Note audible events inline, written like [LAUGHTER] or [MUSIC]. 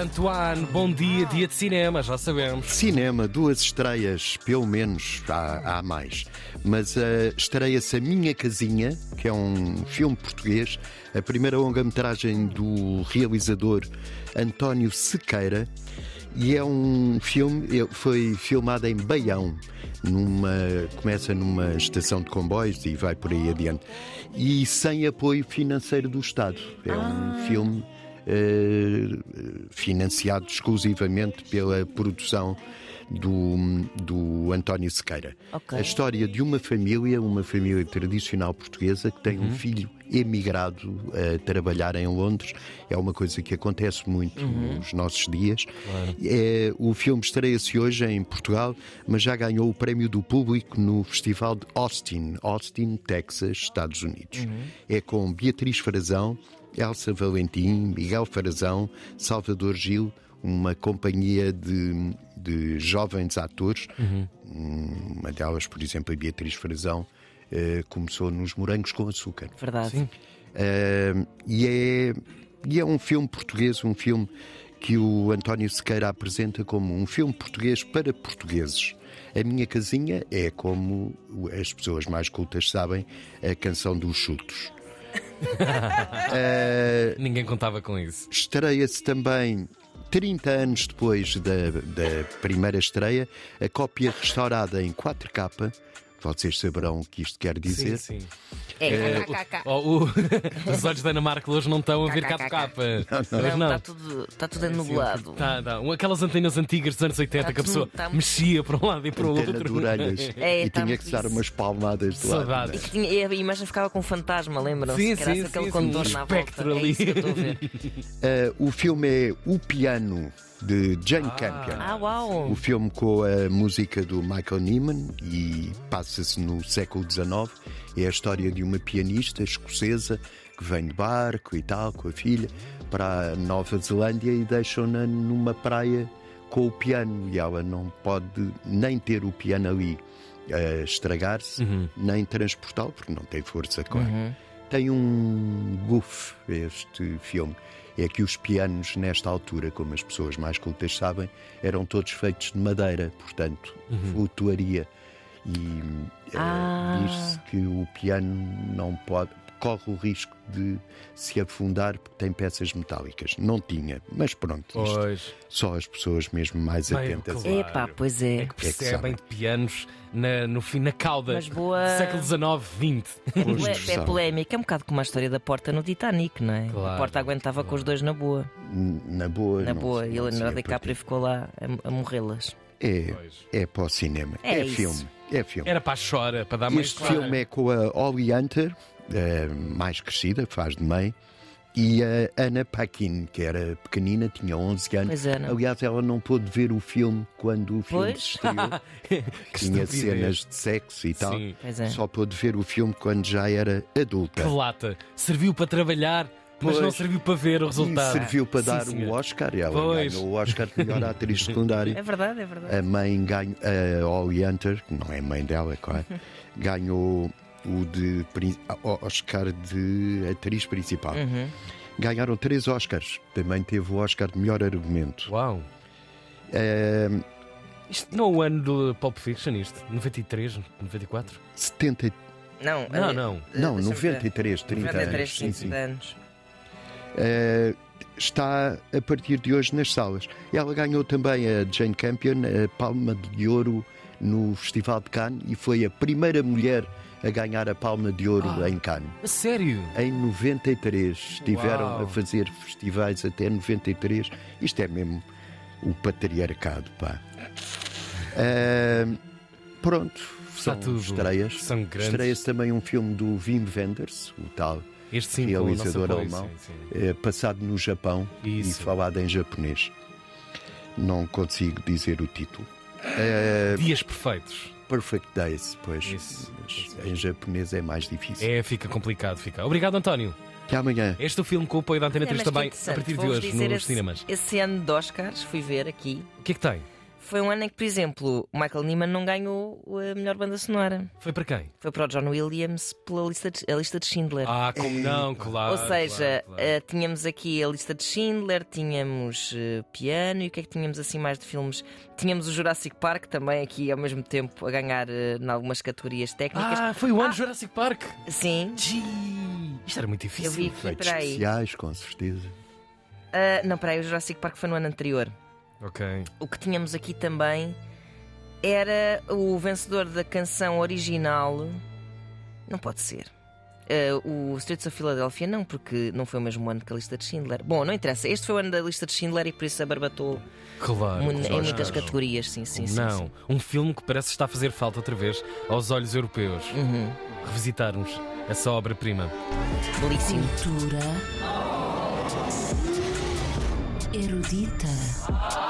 Antoine, bom dia, dia de cinema, já sabemos. Cinema, duas estreias, pelo menos há, há mais. Mas uh, estreia-se A Minha Casinha, que é um filme português, a primeira longa-metragem do realizador António Sequeira. E é um filme, foi filmado em Baião, numa, começa numa estação de comboios e vai por aí adiante. E sem apoio financeiro do Estado. É um Ah. filme eh, financiado exclusivamente pela produção do, do António Sequeira. Ok. A história de uma família, uma família tradicional portuguesa que tem um filho emigrado a trabalhar em Londres. É uma coisa que acontece muito nos nossos dias. É, o filme estreia-se hoje em Portugal, mas já ganhou o prémio do público no Festival de Austin, Austin, Texas, Estados Unidos. É com Beatriz Frazão, Elsa Valentim, Miguel Farazão, Salvador Gil, uma companhia de, de jovens atores. Uma delas, por exemplo, a Beatriz Frazão, eh, começou nos Morangos com Açúcar. Verdade. Uh, e, é, e é um filme português, um filme que o António Sequeira apresenta como um filme português para portugueses. A minha casinha é, como as pessoas mais cultas sabem, a canção dos chutos. [LAUGHS] Ninguém contava com isso. Estreia-se também 30 anos depois da, da primeira estreia, a cópia restaurada em 4K. Vocês saberão o que isto quer dizer. Sim, sim. É, Oh, o- [LAUGHS] Os olhos da Ana Marco hoje não estão a ver capa capa. Mas não, não. está tudo, está tudo nublado. Tá, tá. Aquelas antenas antigas dos anos 80 Tá que a pessoa tudo- tá- mexia para um lado e para o Antena outro. de orelhas. [LAUGHS] É, e tá tinha que dar umas palmadas de lado. Saudades. E, que tinha, e a imagem ficava com um fantasma, lembram-se? Sim, era sim, aquele sim, sim, um à volta. É ali. isso que eu estou a ver. Uh, [LAUGHS] o filme é O Piano, de Jane Campion. Ah, uau! O filme com a música do Michael Nyman e passa-se no século XIX. É a história de uma pianista escocesa que vem de barco e tal, com a filha, para a Nova Zelândia e deixam-na numa praia com o piano. E ela não pode nem ter o piano ali a estragar-se, nem transportá-lo, porque não tem força de corda. Tem um goof este filme. É que os pianos, nesta altura, como as pessoas mais cultas sabem, eram todos feitos de madeira, portanto, flutuaria. E eh, Ah. diz-se que o piano não pode, corre o risco de se afundar porque tem peças metálicas. Não tinha, mas pronto, isto Pois. só as pessoas mesmo mais Bem, atentas. claro. Epá, pois é. É que percebem de pianos na, no fim, na cauda. Mas boa- Século XIX, XX. É polémica, é um bocado como a história da porta no Titanic, não é? Claro, a porta aguentava com os dois na boa. Na boa, Na não boa. E não a se Leonardo DiCaprio ficou lá a, a morrê-las. É, Pois. é para o cinema. É É, filme. É filme. Era para a chora, para dar mais Este clara. filme é com a Holly Hunter, mais crescida, faz de mãe, e a Anna Paquin, que era pequenina, tinha 11 anos. Pois é, não? Aliás, ela não pôde ver o filme quando o filme Pois. se [LAUGHS] estreou. Tinha cenas de sexo e tal. Sim. Pois é. Só pôde ver o filme quando já era adulta. Que lata. Serviu para trabalhar, mas Pois. não serviu para ver o E resultado. serviu para Sim, dar senhor. o Oscar. Ela Pois. ganhou o Oscar de melhor [LAUGHS] atriz secundária. É verdade, é verdade. A mãe ganhou, a Holly Hunter, que não é mãe dela, claro, [LAUGHS] ganhou o de Oscar de atriz principal. Uhum. Ganharam três Oscars. Também teve o Oscar de melhor argumento. Uau. É, Isto não é o ano do Pulp Fiction, isto? 93, 94? 70, Não, Não, eh, não. não, deixa-me ver. 93, 30 93, anos. Sim, 30 sim. anos. É, está a partir de hoje nas salas. Ela ganhou também a Jane Campion a Palma de Ouro no Festival de Cannes e foi a primeira mulher a ganhar a Palma de Ouro Ah. em Cannes. A sério? Em 93 estiveram Uau. a fazer festivais até 93. Isto é mesmo o patriarcado, pá. [LAUGHS] Ah, pronto, Está são tudo. estreias. São grandes. Estreia-se também um filme do Wim Wenders, o tal Este sim, realizador alemão, sim, sim. eh, passado no Japão Isso. e falado em japonês. Não consigo dizer o título. Eh, Dias perfeitos. Perfect Days, pois. Isso, isso em japonês é mais difícil. É, fica complicado, fica. Obrigado, António. Até amanhã. Este é o filme com o apoio da Antena É, 3 mas que também, a partir de hoje, nos esse, cinemas. Esse ano de Oscars, fui ver aqui. O que é que tem? Foi um ano em que, por exemplo, Michael Nyman não ganhou a melhor banda sonora. Foi para quem? Foi para o John Williams pela lista de, a lista de Schindler. Ah, como não, claro. Ou seja, claro, claro. eh, tínhamos aqui a lista de Schindler, tínhamos eh, piano e o que é que tínhamos assim mais de filmes? Tínhamos o Jurassic Park também aqui ao mesmo tempo a ganhar eh, em algumas categorias técnicas. Ah, foi o ano Ah. de Jurassic Park. Sim, Gee, Isto era muito eu difícil. vi aqui, especiais, com certeza. Ah, não, peraí, o Jurassic Park foi no ano anterior. Ok. O que tínhamos aqui também era o vencedor da canção original. Não pode ser. Ah, o Streets of Philadelphia, não, porque não foi o mesmo ano que a lista de Schindler. Bom, não interessa. Este foi o ano da lista de Schindler e por isso abarbatou Claro. mu- claro. em muitas categorias. Sim, sim, sim. não, sim. um filme que parece estar a fazer falta outra vez aos olhos europeus. Uhum. Revisitarmos essa obra-prima. Belíssimo. Cultura erudita.